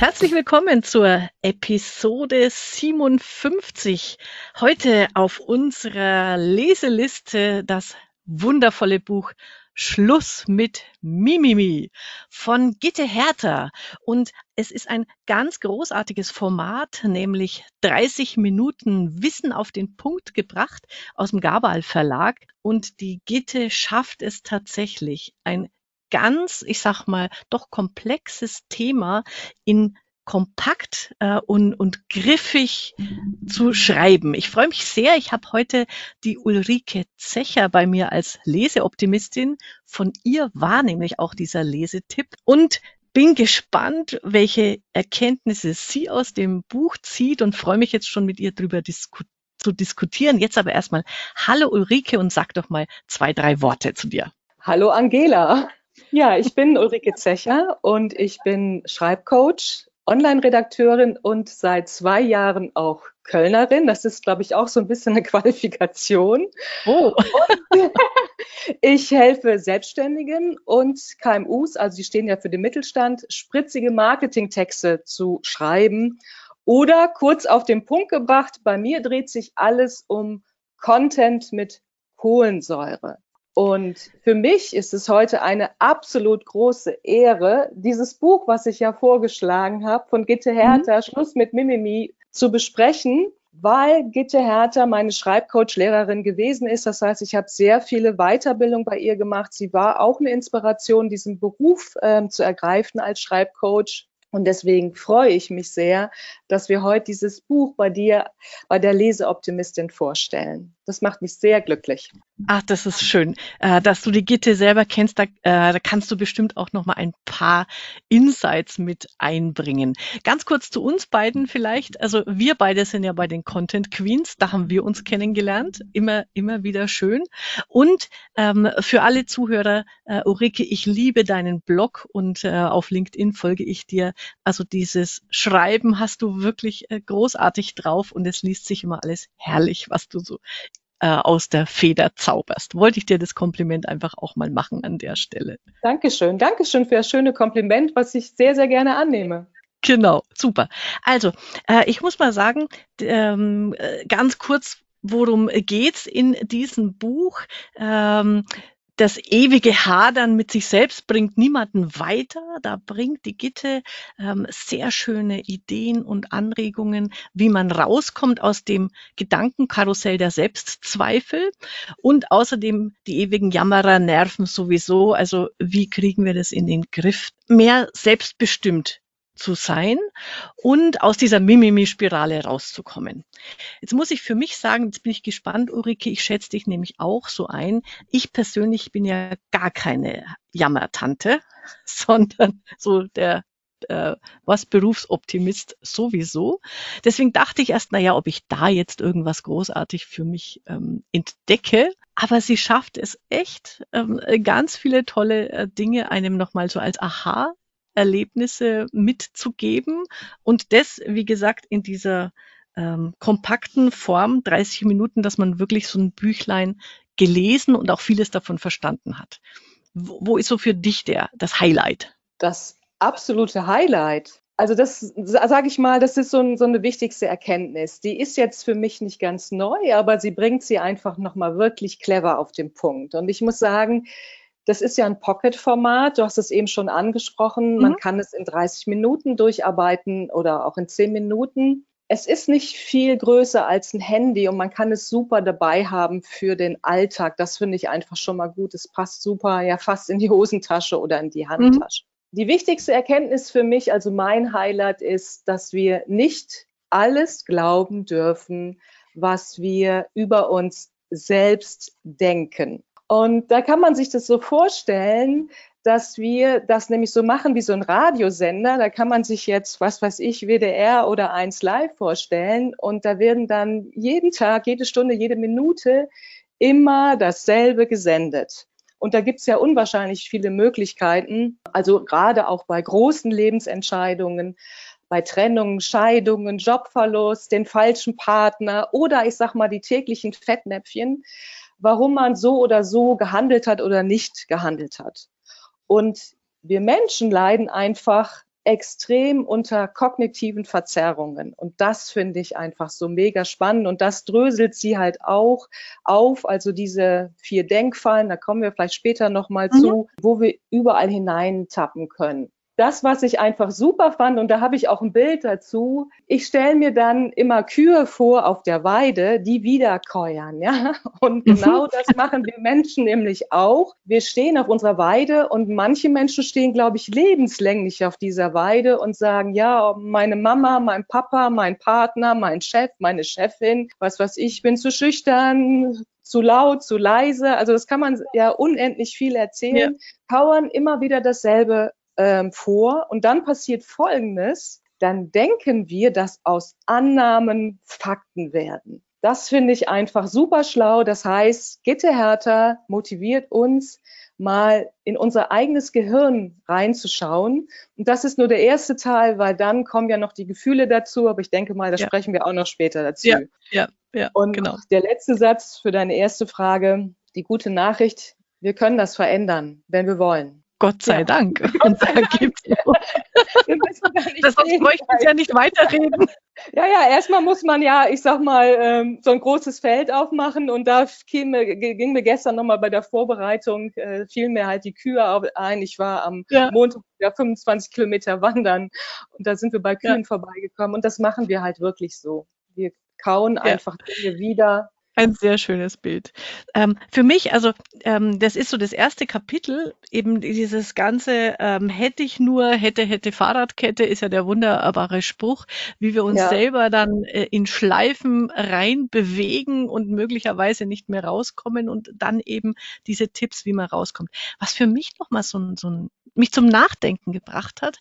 Herzlich willkommen zur Episode 57. Heute auf unserer Leseliste das wundervolle Buch Schluss mit Mimimi von Gitte Hertha. Und es ist ein ganz großartiges Format, nämlich 30 Minuten Wissen auf den Punkt gebracht aus dem Gabal Verlag. Und die Gitte schafft es tatsächlich, ein ganz, ich sag mal, doch komplexes Thema in kompakt äh, und, und griffig zu schreiben. Ich freue mich sehr. Ich habe heute die Ulrike Zecher bei mir als Leseoptimistin. Von ihr war nämlich auch dieser Lesetipp. Und bin gespannt, welche Erkenntnisse sie aus dem Buch zieht und freue mich jetzt schon mit ihr drüber disku zu diskutieren. Jetzt aber erstmal Hallo Ulrike und sag doch mal zwei, drei Worte zu dir. Hallo Angela. Ja, ich bin Ulrike Zecher und ich bin Schreibcoach, Online-Redakteurin und seit zwei Jahren auch Kölnerin. Das ist, glaube ich, auch so ein bisschen eine Qualifikation. Oh. ich helfe Selbstständigen und KMUs, also die stehen ja für den Mittelstand, spritzige Marketingtexte zu schreiben. Oder kurz auf den Punkt gebracht, bei mir dreht sich alles um Content mit Kohlensäure. Und für mich ist es heute eine absolut große Ehre, dieses Buch, was ich ja vorgeschlagen habe, von Gitte Hertha, mhm. Schluss mit Mimimi, zu besprechen, weil Gitte Hertha meine Schreibcoach-Lehrerin gewesen ist. Das heißt, ich habe sehr viele Weiterbildung bei ihr gemacht. Sie war auch eine Inspiration, diesen Beruf äh, zu ergreifen als Schreibcoach. Und deswegen freue ich mich sehr, dass wir heute dieses Buch bei dir, bei der Leseoptimistin vorstellen. Das macht mich sehr glücklich. Ach, das ist schön, äh, dass du die Gitte selber kennst. Da, äh, da kannst du bestimmt auch noch mal ein paar Insights mit einbringen. Ganz kurz zu uns beiden vielleicht. Also wir beide sind ja bei den Content Queens. Da haben wir uns kennengelernt. Immer, immer wieder schön. Und ähm, für alle Zuhörer, äh, Ulrike, ich liebe deinen Blog und äh, auf LinkedIn folge ich dir. Also dieses Schreiben hast du wirklich äh, großartig drauf und es liest sich immer alles herrlich, was du so äh, aus der Feder zauberst. Wollte ich dir das Kompliment einfach auch mal machen an der Stelle. Dankeschön, Dankeschön für das schöne Kompliment, was ich sehr, sehr gerne annehme. Genau, super. Also, äh, ich muss mal sagen, ähm, äh, ganz kurz, worum geht's in diesem Buch? Ähm, das ewige Hadern mit sich selbst bringt niemanden weiter. Da bringt die Gitte ähm, sehr schöne Ideen und Anregungen, wie man rauskommt aus dem Gedankenkarussell der Selbstzweifel und außerdem die ewigen Jammerer nerven sowieso. Also wie kriegen wir das in den Griff? Mehr selbstbestimmt zu sein und aus dieser Mimimi-Spirale rauszukommen. Jetzt muss ich für mich sagen, jetzt bin ich gespannt, Ulrike, ich schätze dich nämlich auch so ein. Ich persönlich bin ja gar keine Jammertante, sondern so der äh, was Berufsoptimist sowieso. Deswegen dachte ich erst, na ja, ob ich da jetzt irgendwas großartig für mich ähm, entdecke. Aber sie schafft es echt, ähm, ganz viele tolle äh, Dinge einem nochmal so als Aha Erlebnisse mitzugeben und das, wie gesagt, in dieser ähm, kompakten Form, 30 Minuten, dass man wirklich so ein Büchlein gelesen und auch vieles davon verstanden hat. Wo, wo ist so für dich der, das Highlight? Das absolute Highlight. Also das sage ich mal, das ist so, so, eine wichtigste Erkenntnis. Die ist jetzt für mich nicht ganz neu, aber sie bringt sie einfach nochmal wirklich clever auf den Punkt. Und ich muss sagen, das ist ja ein Pocket-Format. Du hast es eben schon angesprochen. Mhm. Man kann es in 30 Minuten durcharbeiten oder auch in 10 Minuten. Es ist nicht viel größer als ein Handy und man kann es super dabei haben für den Alltag. Das finde ich einfach schon mal gut. Es passt super ja fast in die Hosentasche oder in die mhm. Handtasche. Mhm. Die wichtigste Erkenntnis für mich, also mein Highlight ist, dass wir nicht alles glauben dürfen, was wir über uns selbst denken. Und da kann man sich das so vorstellen, dass wir das nämlich so machen wie so ein Radiosender. Da kann man sich jetzt, was weiß ich, WDR oder 1 Live vorstellen. Und da werden dann jeden Tag, jede Stunde, jede Minute immer dasselbe gesendet. Und da gibt es ja unwahrscheinlich viele Möglichkeiten, also gerade auch bei großen Lebensentscheidungen, bei Trennungen, Scheidungen, Jobverlust, den falschen Partner oder ich sag mal die täglichen Fettnäpfchen warum man so oder so gehandelt hat oder nicht gehandelt hat. Und wir Menschen leiden einfach extrem unter kognitiven Verzerrungen. Und das finde ich einfach so mega spannend. Und das dröselt sie halt auch auf. Also diese vier Denkfallen, da kommen wir vielleicht später nochmal mhm. zu, wo wir überall hineintappen können das, was ich einfach super fand, und da habe ich auch ein Bild dazu, ich stelle mir dann immer Kühe vor auf der Weide, die wiederkäuern, ja. Und mhm. genau das machen wir Menschen nämlich auch. Wir stehen auf unserer Weide und manche Menschen stehen, glaube ich, lebenslänglich auf dieser Weide und sagen, ja, meine Mama, mein Papa, mein Partner, mein Chef, meine Chefin, was weiß ich, bin zu schüchtern, zu laut, zu leise. Also das kann man ja unendlich viel erzählen. Ja. Kauern immer wieder dasselbe ähm, vor und dann passiert Folgendes, dann denken wir, dass aus Annahmen Fakten werden. Das finde ich einfach super schlau. Das heißt, Gitte Hertha motiviert uns, mal in unser eigenes Gehirn reinzuschauen. Und das ist nur der erste Teil, weil dann kommen ja noch die Gefühle dazu. Aber ich denke mal, da ja. sprechen wir auch noch später dazu. Ja, ja, ja. Und genau. der letzte Satz für deine erste Frage, die gute Nachricht, wir können das verändern, wenn wir wollen. Gott sei ja. Dank. Und da gibt's das sonst möchte ich ja nicht weiterreden. Ja, ja, erstmal muss man ja, ich sag mal, ähm, so ein großes Feld aufmachen und da käme, ging mir gestern nochmal bei der Vorbereitung, äh, fiel mir halt die Kühe ein. Ich war am ja. Montag ja, 25 Kilometer wandern und da sind wir bei Kühen ja. vorbeigekommen und das machen wir halt wirklich so. Wir kauen einfach Dinge wieder ein sehr schönes Bild. Ähm, für mich, also ähm, das ist so das erste Kapitel, eben dieses ganze ähm, hätte ich nur, hätte, hätte Fahrradkette, ist ja der wunderbare Spruch, wie wir uns ja. selber dann äh, in Schleifen rein bewegen und möglicherweise nicht mehr rauskommen und dann eben diese Tipps, wie man rauskommt. Was für mich nochmal so ein, so ein mich zum Nachdenken gebracht hat,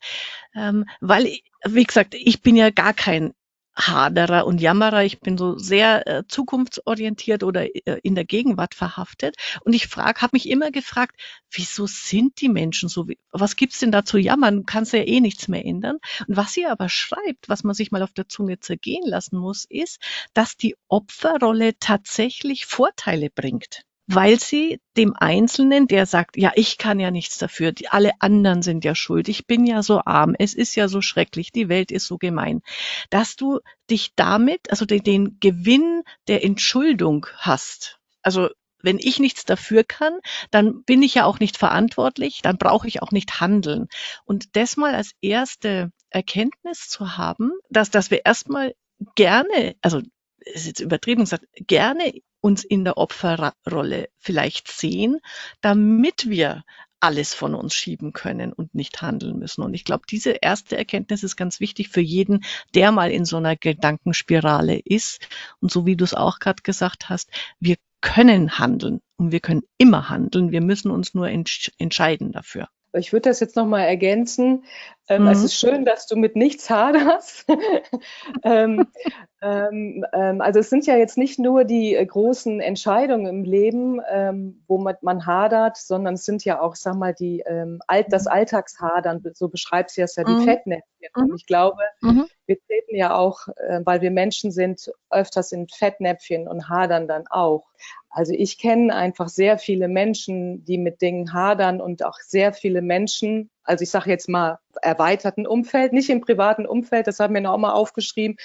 ähm, weil, wie gesagt, ich bin ja gar kein Haderer und Jammerer. Ich bin so sehr äh, zukunftsorientiert oder äh, in der Gegenwart verhaftet. Und ich frage, habe mich immer gefragt, wieso sind die Menschen so? Was gibt's denn da zu jammern? Kannst ja eh nichts mehr ändern. Und was sie aber schreibt, was man sich mal auf der Zunge zergehen lassen muss, ist, dass die Opferrolle tatsächlich Vorteile bringt weil sie dem Einzelnen, der sagt, ja, ich kann ja nichts dafür, die, alle anderen sind ja schuld, ich bin ja so arm, es ist ja so schrecklich, die Welt ist so gemein, dass du dich damit, also den, den Gewinn der Entschuldung hast. Also wenn ich nichts dafür kann, dann bin ich ja auch nicht verantwortlich, dann brauche ich auch nicht handeln. Und das mal als erste Erkenntnis zu haben, dass, dass wir erstmal gerne, also ist jetzt übertrieben gesagt, gerne uns in der Opferrolle vielleicht sehen, damit wir alles von uns schieben können und nicht handeln müssen. Und ich glaube, diese erste Erkenntnis ist ganz wichtig für jeden, der mal in so einer Gedankenspirale ist. Und so wie du es auch gerade gesagt hast, wir können handeln und wir können immer handeln. Wir müssen uns nur entsch entscheiden dafür. Ich würde das jetzt nochmal ergänzen. Ähm, mhm. Es ist schön, dass du mit nichts haderst. ähm, ähm, ähm, also es sind ja jetzt nicht nur die äh, großen Entscheidungen im Leben, ähm, wo man, man, hadert, sondern es sind ja auch, sag mal, die, ähm, Alt, das mhm. Alltagshadern, so beschreibt sie es ja, die mhm. Fettnäpfchen. Und mhm. ich glaube, mhm. wir treten ja auch, äh, weil wir Menschen sind, öfters in Fettnäpfchen und hadern dann auch. Also ich kenne einfach sehr viele Menschen, die mit Dingen hadern und auch sehr viele Menschen, also ich sage jetzt mal erweiterten Umfeld, nicht im privaten Umfeld, das haben wir noch mal aufgeschrieben,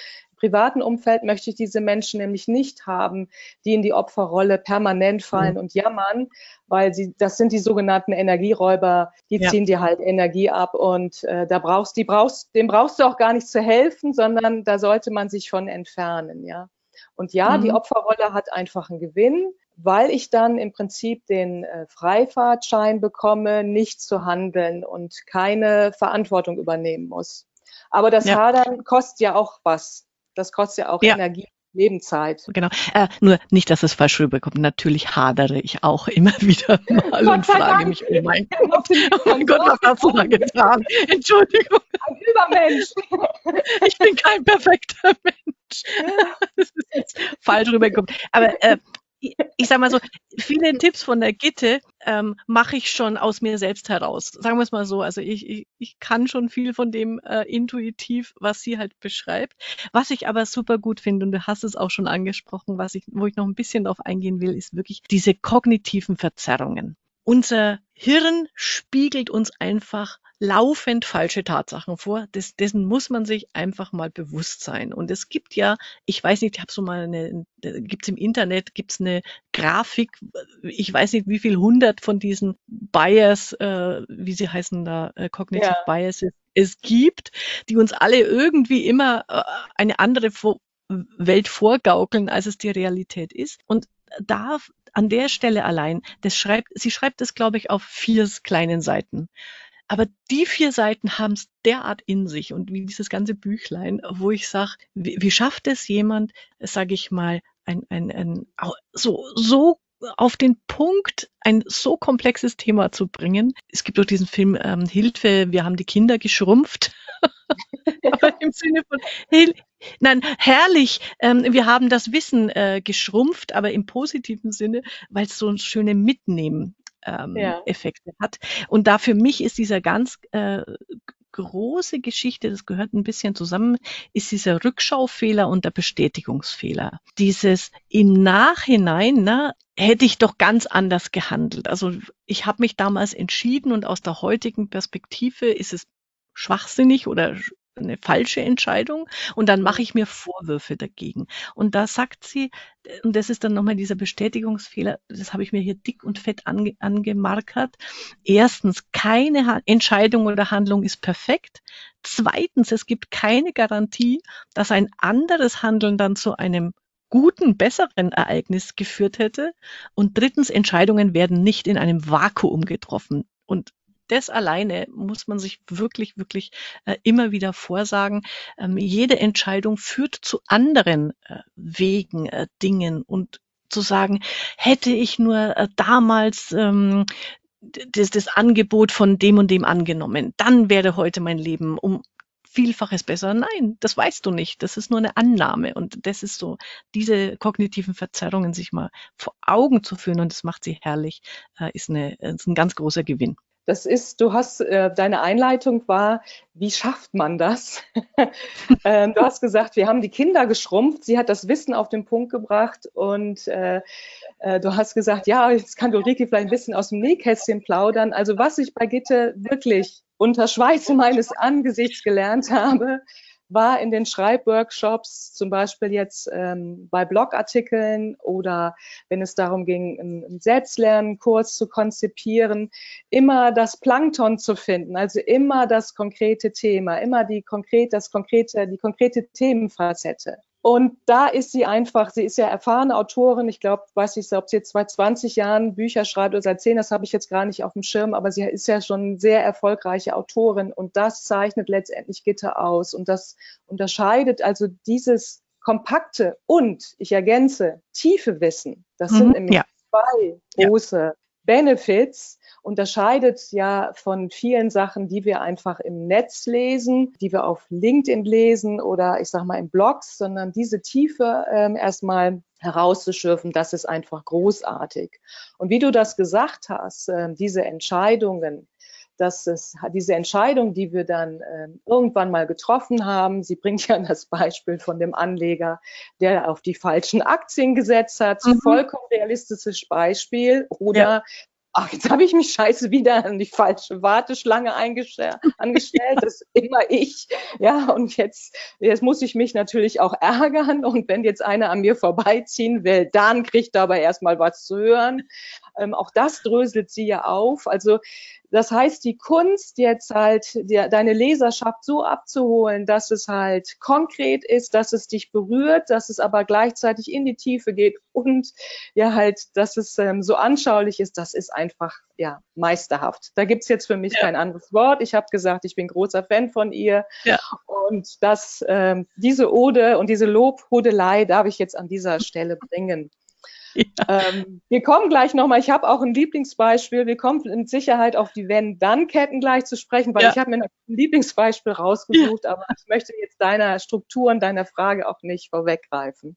privaten Umfeld möchte ich diese Menschen nämlich nicht haben, die in die Opferrolle permanent fallen mhm. und jammern, weil sie, das sind die sogenannten Energieräuber, die ja. ziehen dir halt Energie ab und äh, da brauchst, die brauchst, dem brauchst du auch gar nicht zu helfen, sondern da sollte man sich von entfernen, ja. Und ja, mhm. die Opferrolle hat einfach einen Gewinn, weil ich dann im Prinzip den äh, Freifahrtschein bekomme, nicht zu handeln und keine Verantwortung übernehmen muss. Aber das ja. Hadern kostet ja auch was. Das kostet ja auch ja. Energie. Lebenszeit. Genau. Äh, nur nicht, dass es falsch rüberkommt. Natürlich hadere ich auch immer wieder mal und frage mich, oh mein Gott, oh mein Gott, was hast du da getan? Entschuldigung. Ein Übermensch. Ich bin kein perfekter Mensch. Das ist jetzt falsch rübergekommen. Aber äh, ich sage mal so, viele Tipps von der Gitte ähm, mache ich schon aus mir selbst heraus. Sagen wir es mal so. Also ich, ich, ich kann schon viel von dem äh, intuitiv, was sie halt beschreibt. Was ich aber super gut finde, und du hast es auch schon angesprochen, was ich, wo ich noch ein bisschen darauf eingehen will, ist wirklich diese kognitiven Verzerrungen. Unser Hirn spiegelt uns einfach laufend falsche Tatsachen vor. Das, dessen muss man sich einfach mal bewusst sein. Und es gibt ja, ich weiß nicht, ich habe so mal eine, gibt's im Internet, gibt's eine Grafik, ich weiß nicht, wie viel hundert von diesen Bias, äh, wie sie heißen da, äh, Cognitive ja. Biases es gibt, die uns alle irgendwie immer äh, eine andere Welt vorgaukeln, als es die Realität ist. Und da an der Stelle allein, das schreibt, sie schreibt es, glaube ich, auf vier kleinen Seiten. Aber die vier Seiten haben es derart in sich und wie dieses ganze Büchlein, wo ich sage, wie, wie schafft es jemand, sage ich mal, ein, ein, ein so, so auf den Punkt ein so komplexes Thema zu bringen. Es gibt auch diesen Film ähm, Hilfe, wir haben die Kinder geschrumpft. Aber im Sinne von Hil Nein, herrlich. Ähm, wir haben das Wissen äh, geschrumpft, aber im positiven Sinne, weil es so schöne Mitnehmen ähm, ja. Effekte hat. Und da für mich ist dieser ganz äh, große Geschichte, das gehört ein bisschen zusammen, ist dieser Rückschaufehler und der Bestätigungsfehler. Dieses im Nachhinein, ne, hätte ich doch ganz anders gehandelt. Also ich habe mich damals entschieden und aus der heutigen Perspektive ist es schwachsinnig oder eine falsche Entscheidung und dann mache ich mir Vorwürfe dagegen. Und da sagt sie, und das ist dann nochmal dieser Bestätigungsfehler, das habe ich mir hier dick und fett ange, angemarkert. Erstens, keine ha Entscheidung oder Handlung ist perfekt. Zweitens, es gibt keine Garantie, dass ein anderes Handeln dann zu einem guten, besseren Ereignis geführt hätte. Und drittens, Entscheidungen werden nicht in einem Vakuum getroffen. Und das alleine muss man sich wirklich, wirklich äh, immer wieder vorsagen. Ähm, jede Entscheidung führt zu anderen äh, Wegen, äh, Dingen und zu sagen, hätte ich nur äh, damals ähm, das, das Angebot von dem und dem angenommen, dann wäre heute mein Leben um Vielfaches besser. Nein, das weißt du nicht. Das ist nur eine Annahme. Und das ist so, diese kognitiven Verzerrungen sich mal vor Augen zu führen und das macht sie herrlich, äh, ist, eine, ist ein ganz großer Gewinn. Das ist, du hast, äh, deine Einleitung war, wie schafft man das? ähm, du hast gesagt, wir haben die Kinder geschrumpft. Sie hat das Wissen auf den Punkt gebracht und äh, äh, du hast gesagt, ja, jetzt kann Ulrike vielleicht ein bisschen aus dem Nähkästchen plaudern. Also was ich bei Gitte wirklich unter Schweiße meines Angesichts gelernt habe, war in den Schreibworkshops, zum Beispiel jetzt ähm, bei Blogartikeln oder wenn es darum ging, einen, Selbstlernkurs zu konzipieren, immer das Plankton zu finden, also immer das konkrete Thema, immer die konkret, das konkrete, die konkrete Themenfacette. Und da ist sie einfach, sie ist ja erfahrene Autorin. Ich glaube, weiß nicht, ob sie jetzt seit 20 Jahren Bücher schreibt oder seit 10, das habe ich jetzt gar nicht auf dem Schirm, aber sie ist ja schon sehr erfolgreiche Autorin und das zeichnet letztendlich Gitter aus und das unterscheidet also dieses kompakte und, ich ergänze, tiefe Wissen. Das mhm, sind nämlich ja. zwei große ja. Benefits, unterscheidet ja von vielen Sachen, die wir einfach im Netz lesen, die wir auf LinkedIn lesen oder ich sag mal in Blogs, sondern diese Tiefe ähm, erstmal herauszuschürfen, das ist einfach großartig. Und wie du das gesagt hast, äh, diese Entscheidungen, dass es diese Entscheidung, die wir dann äh, irgendwann mal getroffen haben, sie bringt ja das Beispiel von dem Anleger, der auf die falschen Aktien gesetzt hat, mhm. vollkommen realistisches Beispiel, oder ja ach, jetzt habe ich mich scheiße wieder an die falsche Warteschlange angestellt. Das ist immer ich. Ja, und jetzt, jetzt muss ich mich natürlich auch ärgern. Und wenn jetzt einer an mir vorbeiziehen will, dann kriegt er aber erstmal was zu hören. Ähm, auch das dröselt sie ja auf. Also das heißt, die Kunst jetzt halt die, deine Leserschaft so abzuholen, dass es halt konkret ist, dass es dich berührt, dass es aber gleichzeitig in die Tiefe geht und ja halt, dass es ähm, so anschaulich ist, das ist einfach ja meisterhaft. Da gibt's jetzt für mich ja. kein anderes Wort. Ich habe gesagt, ich bin großer Fan von ihr ja. und das ähm, diese Ode und diese Lobhudelei darf ich jetzt an dieser Stelle bringen. Ja. Ähm, wir kommen gleich nochmal, ich habe auch ein Lieblingsbeispiel, wir kommen mit Sicherheit auf die Wenn-Dann-Ketten gleich zu sprechen, weil ja. ich habe mir ein Lieblingsbeispiel rausgesucht, ja. aber ich möchte jetzt deiner Struktur und deiner Frage auch nicht vorweggreifen.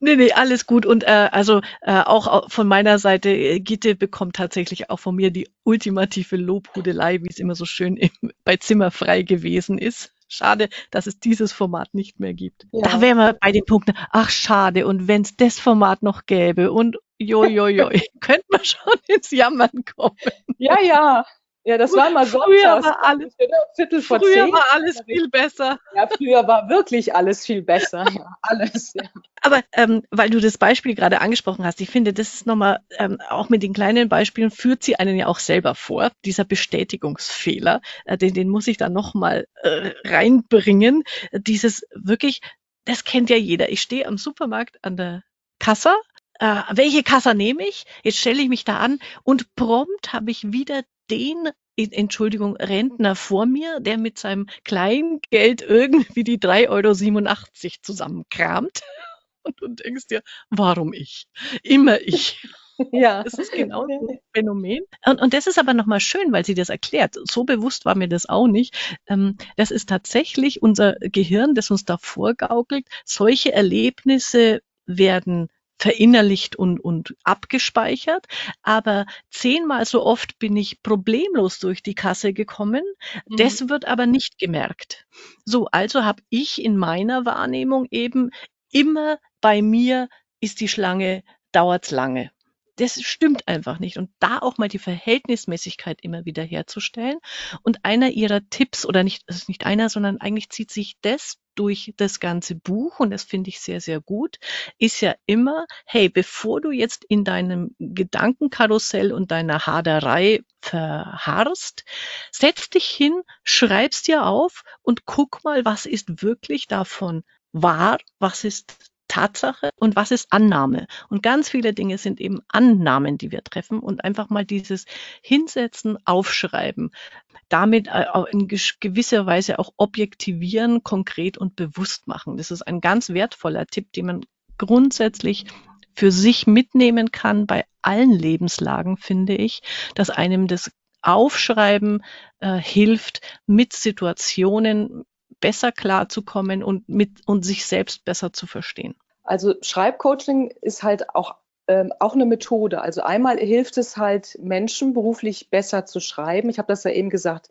Nee, nee, alles gut. Und äh, also äh, auch von meiner Seite, äh, Gitte bekommt tatsächlich auch von mir die ultimative Lobhudelei, wie es immer so schön im, bei Zimmer frei gewesen ist. Schade, dass es dieses Format nicht mehr gibt. Ja. Da wären wir bei den Punkten, ach schade, und wenn es das Format noch gäbe und Jojojoj, könnte man schon ins Jammern kommen. Ja, ja, ja, das war mal so. Früher war alles, Viertel vor früher zehn. war alles viel besser. Ja, früher war wirklich alles viel besser. Ja, alles. Ja. Aber ähm, weil du das Beispiel gerade angesprochen hast, ich finde, das ist nochmal, ähm, auch mit den kleinen Beispielen führt sie einen ja auch selber vor. Dieser Bestätigungsfehler, äh, den, den muss ich da nochmal äh, reinbringen. Dieses wirklich, das kennt ja jeder. Ich stehe am Supermarkt an der Kasse äh, welche Kasse nehme ich? Jetzt stelle ich mich da an und prompt habe ich wieder den Entschuldigung, Rentner vor mir, der mit seinem Kleingeld irgendwie die 3,87 Euro zusammenkramt. Und du denkst dir, warum ich? Immer ich. Ja. Das ist genau ein Phänomen. Und, und das ist aber nochmal schön, weil sie das erklärt. So bewusst war mir das auch nicht. Ähm, das ist tatsächlich unser Gehirn, das uns da vorgaukelt. Solche Erlebnisse werden verinnerlicht und, und abgespeichert. Aber zehnmal so oft bin ich problemlos durch die Kasse gekommen. Mhm. Das wird aber nicht gemerkt. So, also habe ich in meiner Wahrnehmung eben immer bei mir ist die Schlange, dauert's lange das stimmt einfach nicht. Und da auch mal die Verhältnismäßigkeit immer wieder herzustellen. Und einer ihrer Tipps, oder nicht, es ist nicht einer, sondern eigentlich zieht sich das durch das ganze Buch, und das finde ich sehr, sehr gut, ist ja immer, hey, bevor du jetzt in deinem Gedankenkarussell und deiner Haderei verharrst, setz dich hin, schreibst dir auf und guck mal, was ist wirklich davon wahr, was ist Tatsache und was ist Annahme. Und ganz viele Dinge sind eben Annahmen, die wir treffen und einfach mal dieses Hinsetzen, Aufschreiben, damit äh, in gewisser Weise auch objektivieren, konkret und bewusst machen. Das ist ein ganz wertvoller Tipp, den man grundsätzlich für sich mitnehmen kann bei allen Lebenslagen, finde ich, dass einem das Aufschreiben äh, hilft, mit Situationen besser klarzukommen und mit und sich selbst besser zu verstehen. Also Schreibcoaching ist halt auch ähm, auch eine Methode. Also einmal hilft es halt Menschen beruflich besser zu schreiben. Ich habe das ja eben gesagt,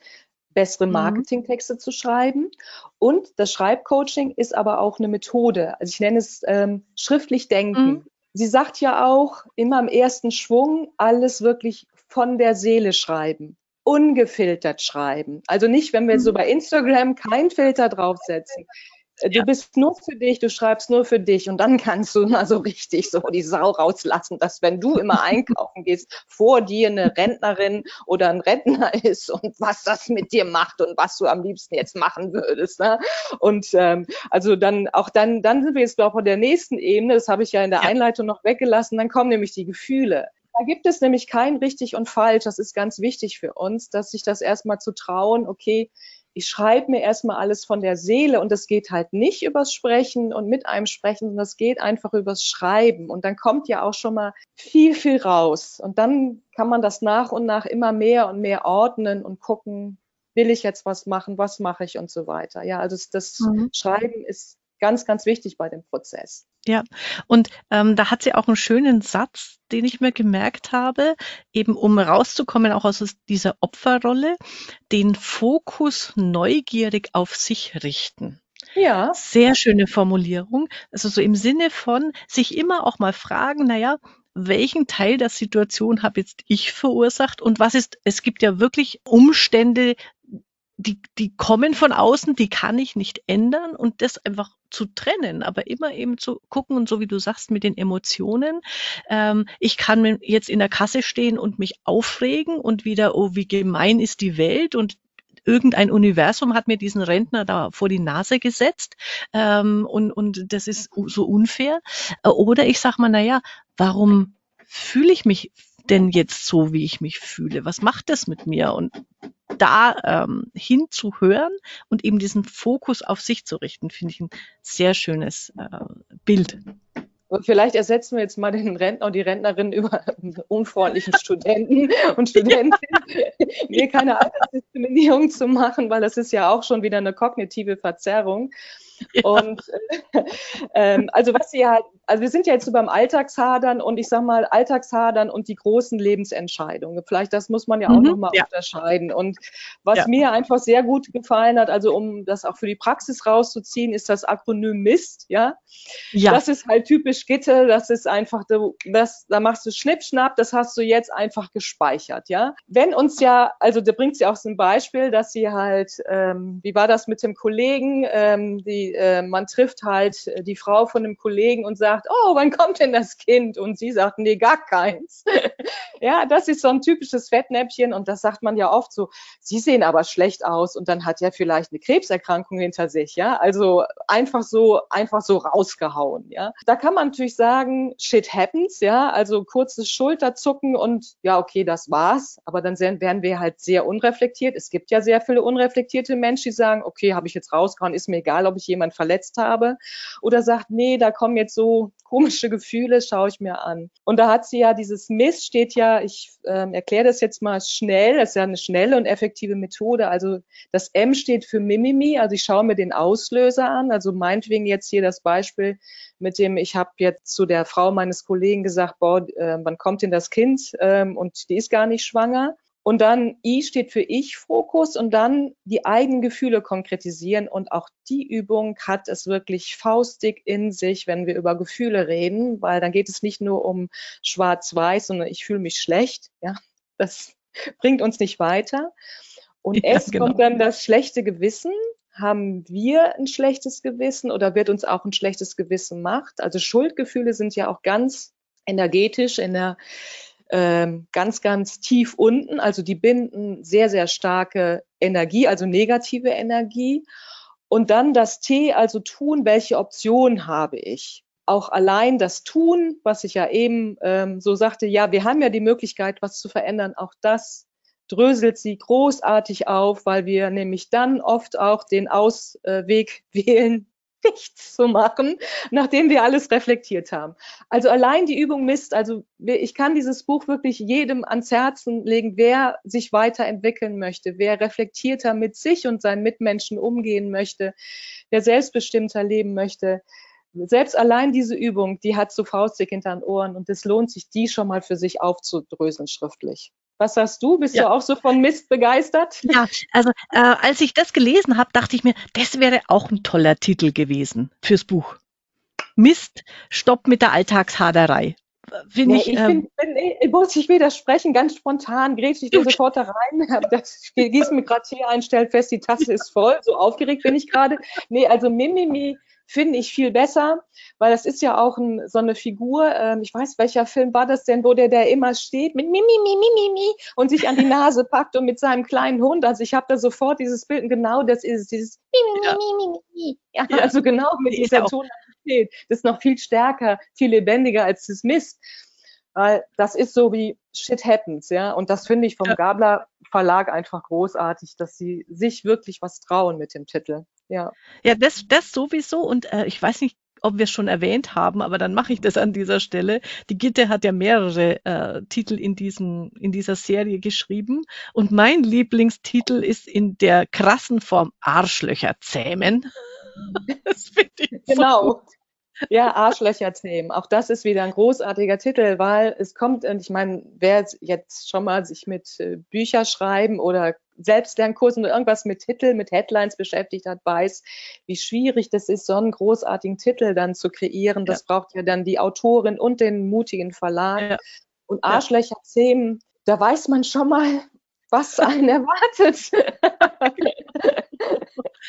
bessere mhm. Marketingtexte zu schreiben. Und das Schreibcoaching ist aber auch eine Methode. Also ich nenne es ähm, schriftlich denken. Mhm. Sie sagt ja auch immer im ersten Schwung alles wirklich von der Seele schreiben ungefiltert schreiben. Also nicht, wenn wir so mhm. bei Instagram keinen Filter draufsetzen. Äh, du ja. bist nur für dich, du schreibst nur für dich und dann kannst du mal so richtig so die Sau rauslassen, dass wenn du immer einkaufen gehst, vor dir eine Rentnerin oder ein Rentner ist und was das mit dir macht und was du am liebsten jetzt machen würdest. Ne? Und ähm, also dann auch dann, dann sind wir jetzt auch bei der nächsten Ebene, das habe ich ja in der ja. Einleitung noch weggelassen, dann kommen nämlich die Gefühle. Da gibt es nämlich kein richtig und falsch. Das ist ganz wichtig für uns, dass sich das erstmal zu trauen, okay, ich schreibe mir erstmal alles von der Seele und das geht halt nicht übers Sprechen und mit einem Sprechen, sondern das geht einfach übers Schreiben. Und dann kommt ja auch schon mal viel, viel raus. Und dann kann man das nach und nach immer mehr und mehr ordnen und gucken, will ich jetzt was machen, was mache ich und so weiter. Ja, also das mhm. Schreiben ist ganz, ganz wichtig bei dem Prozess. Ja, und ähm, da hat sie auch einen schönen Satz, den ich mir gemerkt habe, eben um rauszukommen auch aus dieser Opferrolle, den Fokus neugierig auf sich richten. Ja. Sehr schöne Formulierung. Also so im Sinne von sich immer auch mal fragen, naja, welchen Teil der Situation habe jetzt ich verursacht und was ist, es gibt ja wirklich Umstände, die, die kommen von außen, die kann ich nicht ändern und das einfach zu trennen, aber immer eben zu gucken und so wie du sagst mit den Emotionen. Ähm, ich kann jetzt in der Kasse stehen und mich aufregen und wieder, oh, wie gemein ist die Welt und irgendein Universum hat mir diesen Rentner da vor die Nase gesetzt ähm, und, und das ist so unfair. Oder ich sag mal, na ja, warum fühle ich mich denn jetzt so, wie ich mich fühle? Was macht das mit mir? Und da ähm, hinzuhören und eben diesen Fokus auf sich zu richten, finde ich ein sehr schönes äh, Bild. Vielleicht ersetzen wir jetzt mal den Rentner und die Rentnerin über unfreundlichen Studenten und Studentinnen. Mir keine Altersdiskriminierung zu machen, weil das ist ja auch schon wieder eine kognitive Verzerrung. Ja. Und äh, ähm, also was sie halt also wir sind ja jetzt so beim Alltagshadern und ich sag mal Alltagshadern und die großen Lebensentscheidungen. Vielleicht das muss man ja auch mhm, nochmal ja. unterscheiden. Und was ja. mir einfach sehr gut gefallen hat, also um das auch für die Praxis rauszuziehen, ist das Akronym MIST, ja. ja. Das ist halt typisch Gitte, das ist einfach, das, da machst du Schnipp, Schnapp, das hast du jetzt einfach gespeichert, ja. Wenn uns ja, also da bringt sie auch so ein Beispiel, dass sie halt, ähm, wie war das mit dem Kollegen, ähm, die, äh, man trifft halt die Frau von dem Kollegen und sagt, oh, wann kommt denn das Kind? Und sie sagt, nee, gar keins. ja, das ist so ein typisches Fettnäpfchen und das sagt man ja oft so, sie sehen aber schlecht aus und dann hat ja vielleicht eine Krebserkrankung hinter sich, ja. Also einfach so, einfach so rausgehauen, ja. Da kann man natürlich sagen, shit happens, ja, also kurzes Schulterzucken und ja, okay, das war's. Aber dann wären wir halt sehr unreflektiert. Es gibt ja sehr viele unreflektierte Menschen, die sagen, okay, habe ich jetzt rausgehauen, ist mir egal, ob ich jemand verletzt habe. Oder sagt, nee, da kommen jetzt so komische Gefühle, schaue ich mir an. Und da hat sie ja dieses Miss, steht ja, ich ähm, erkläre das jetzt mal schnell, das ist ja eine schnelle und effektive Methode. Also das M steht für Mimimi, also ich schaue mir den Auslöser an, also meinetwegen jetzt hier das Beispiel mit dem, ich habe jetzt zu der Frau meines Kollegen gesagt, boah, äh, wann kommt denn das Kind? Ähm, und die ist gar nicht schwanger. Und dann I steht für Ich-Fokus und dann die eigenen Gefühle konkretisieren. Und auch die Übung hat es wirklich faustig in sich, wenn wir über Gefühle reden, weil dann geht es nicht nur um Schwarz-Weiß, sondern ich fühle mich schlecht. Ja, das bringt uns nicht weiter. Und ja, es genau. kommt dann das schlechte Gewissen. Haben wir ein schlechtes Gewissen oder wird uns auch ein schlechtes Gewissen macht? Also Schuldgefühle sind ja auch ganz energetisch in der ähm, ganz, ganz tief unten. Also die binden sehr, sehr starke Energie, also negative Energie. Und dann das T, also tun, welche Option habe ich? Auch allein das Tun, was ich ja eben ähm, so sagte, ja, wir haben ja die Möglichkeit, was zu verändern, auch das dröselt sie großartig auf, weil wir nämlich dann oft auch den Ausweg wählen, nichts zu machen, nachdem wir alles reflektiert haben. Also allein die Übung misst, also ich kann dieses Buch wirklich jedem ans Herzen legen, wer sich weiterentwickeln möchte, wer reflektierter mit sich und seinen Mitmenschen umgehen möchte, wer selbstbestimmter leben möchte. Selbst allein diese Übung, die hat so faustig hinter den Ohren und es lohnt sich, die schon mal für sich aufzudröseln schriftlich. Was sagst du? Bist ja. du auch so von Mist begeistert? Ja, also äh, als ich das gelesen habe, dachte ich mir, das wäre auch ein toller Titel gewesen fürs Buch. Mist, stopp mit der Alltagshaderei. Find nee, ich, ich, ähm, bin, muss ich widersprechen, ganz spontan grätsch ich da sofort da rein. Das gieß mir gerade Tee ein, stell fest, die Tasse ist voll. So aufgeregt bin ich gerade. Nee, also Mimimi finde ich viel besser, weil das ist ja auch ein, so eine Figur. Ähm, ich weiß, welcher Film war das denn, wo der, der immer steht mit Mimi, Mimi, Mimi und sich an die Nase packt und mit seinem kleinen Hund. Also ich habe da sofort dieses Bild und genau das ist es, dieses Mimi, ja. Mimi, Mimi. Ja, also genau mit ich dieser Tonalität. Das ist noch viel stärker, viel lebendiger als das Mist. Weil das ist so wie Shit happens, ja. Und das finde ich vom ja. Gabler Verlag einfach großartig, dass sie sich wirklich was trauen mit dem Titel. Ja, ja das, das sowieso. Und äh, ich weiß nicht, ob wir es schon erwähnt haben, aber dann mache ich das an dieser Stelle. Die Gitte hat ja mehrere äh, Titel in, diesen, in dieser Serie geschrieben. Und mein Lieblingstitel ist in der krassen Form Arschlöcher zähmen. das finde ich genau. So ja, Arschlöcher-Themen. Auch das ist wieder ein großartiger Titel, weil es kommt, und ich meine, wer jetzt schon mal sich mit äh, Bücher schreiben oder Selbstlernkursen oder irgendwas mit Titel, mit Headlines beschäftigt hat, weiß, wie schwierig das ist, so einen großartigen Titel dann zu kreieren. Das ja. braucht ja dann die Autorin und den mutigen Verlag. Ja. Und Arschlöcher-Themen, da weiß man schon mal, was einen erwartet.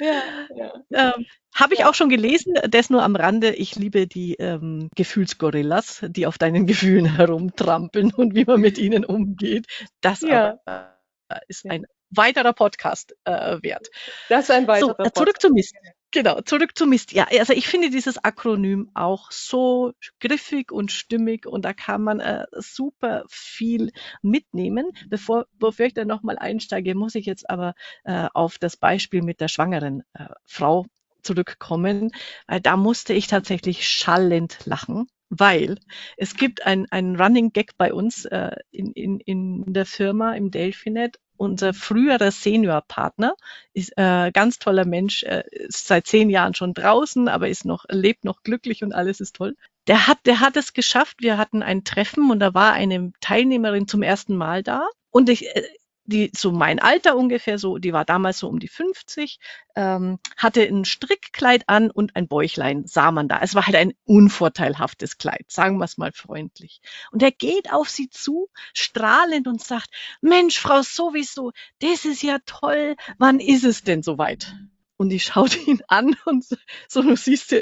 ja, ja. Ähm, Habe ich auch schon gelesen, das nur am Rande. Ich liebe die ähm, Gefühlsgorillas, die auf deinen Gefühlen herumtrampeln und wie man mit ihnen umgeht. Das ja. aber, äh, ist ein weiterer Podcast äh, wert. Das ist ein weiterer so, äh, Zurück zum Mist. Genau, zurück zu Mist. Ja, also ich finde dieses Akronym auch so griffig und stimmig und da kann man äh, super viel mitnehmen. Bevor, bevor ich dann nochmal einsteige, muss ich jetzt aber äh, auf das Beispiel mit der schwangeren äh, Frau zurückkommen, weil da musste ich tatsächlich schallend lachen weil es gibt ein, ein Running Gag bei uns äh, in, in, in der Firma im Delphinet unser früherer Seniorpartner, ist äh, ganz toller Mensch, äh, ist seit zehn Jahren schon draußen, aber ist noch, lebt noch glücklich und alles ist toll. Der hat, der hat es geschafft. Wir hatten ein Treffen und da war eine Teilnehmerin zum ersten Mal da. Und ich, äh, die so mein Alter ungefähr so, die war damals so um die 50, ähm, hatte ein Strickkleid an und ein Bäuchlein, sah man da. Es war halt ein unvorteilhaftes Kleid, sagen wir es mal freundlich. Und er geht auf sie zu, strahlend und sagt, Mensch, Frau sowieso, das ist ja toll, wann ist es denn soweit? Und die schaut ihn an und so, du siehst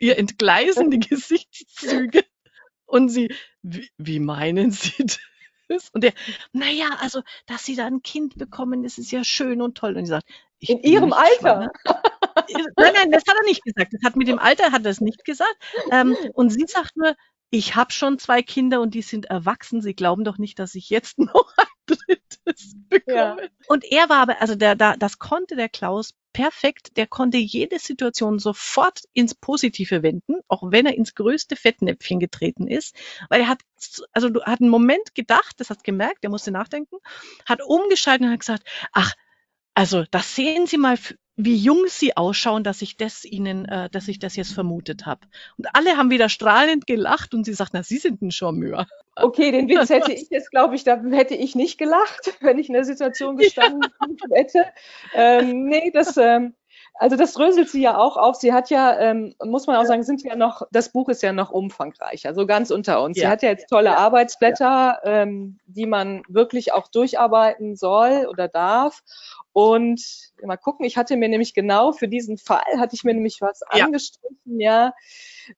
ihr entgleisen die Gesichtszüge. Und sie, wie, wie meinen Sie das? Ist. Und der, naja, also, dass sie da ein Kind bekommen, das ist ja schön und toll. Und sie sagt, in ihrem Alter. nein, nein, das hat er nicht gesagt. Das hat mit dem Alter hat er es nicht gesagt. Ähm, und sie sagt nur, ich habe schon zwei Kinder und die sind erwachsen. Sie glauben doch nicht, dass ich jetzt noch ein drittes bekomme. Ja. Und er war aber, also der, da, das konnte der Klaus perfekt. Der konnte jede Situation sofort ins Positive wenden, auch wenn er ins größte Fettnäpfchen getreten ist, weil er hat, also du hat einen Moment gedacht, das hat gemerkt, er musste nachdenken, hat umgeschaltet und hat gesagt, ach, also das sehen Sie mal, wie jung Sie ausschauen, dass ich das Ihnen, äh, dass ich das jetzt vermutet habe. Und alle haben wieder strahlend gelacht und sie sagt, na, Sie sind ein Charmeur. Okay, den Witz hätte ich jetzt, glaube ich, da hätte ich nicht gelacht, wenn ich in der Situation gestanden ja. hätte. Ähm, nee, das, ähm, also das dröselt sie ja auch auf. Sie hat ja, ähm, muss man auch sagen, sind ja noch, das Buch ist ja noch umfangreich, also ganz unter uns. Ja. Sie hat ja jetzt tolle ja. Arbeitsblätter, ähm, die man wirklich auch durcharbeiten soll oder darf. Und mal gucken, ich hatte mir nämlich genau für diesen Fall, hatte ich mir nämlich was ja. angestrichen, ja,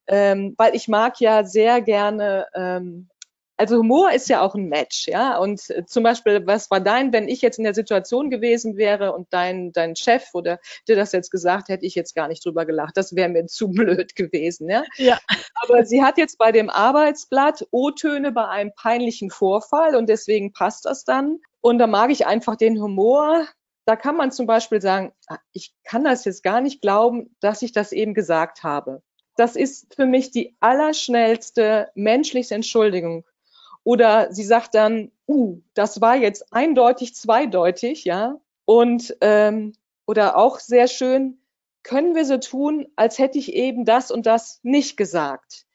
ähm, weil ich mag ja sehr gerne ähm, also Humor ist ja auch ein Match, ja. Und äh, zum Beispiel, was war dein, wenn ich jetzt in der Situation gewesen wäre und dein, dein Chef oder dir das jetzt gesagt, hätte ich jetzt gar nicht drüber gelacht. Das wäre mir zu blöd gewesen, ja. ja. Aber sie hat jetzt bei dem Arbeitsblatt O-Töne bei einem peinlichen Vorfall und deswegen passt das dann. Und da mag ich einfach den Humor. Da kann man zum Beispiel sagen, ah, ich kann das jetzt gar nicht glauben, dass ich das eben gesagt habe. Das ist für mich die allerschnellste menschliche Entschuldigung oder sie sagt dann, uh, das war jetzt eindeutig zweideutig, ja. Und ähm, oder auch sehr schön, können wir so tun, als hätte ich eben das und das nicht gesagt.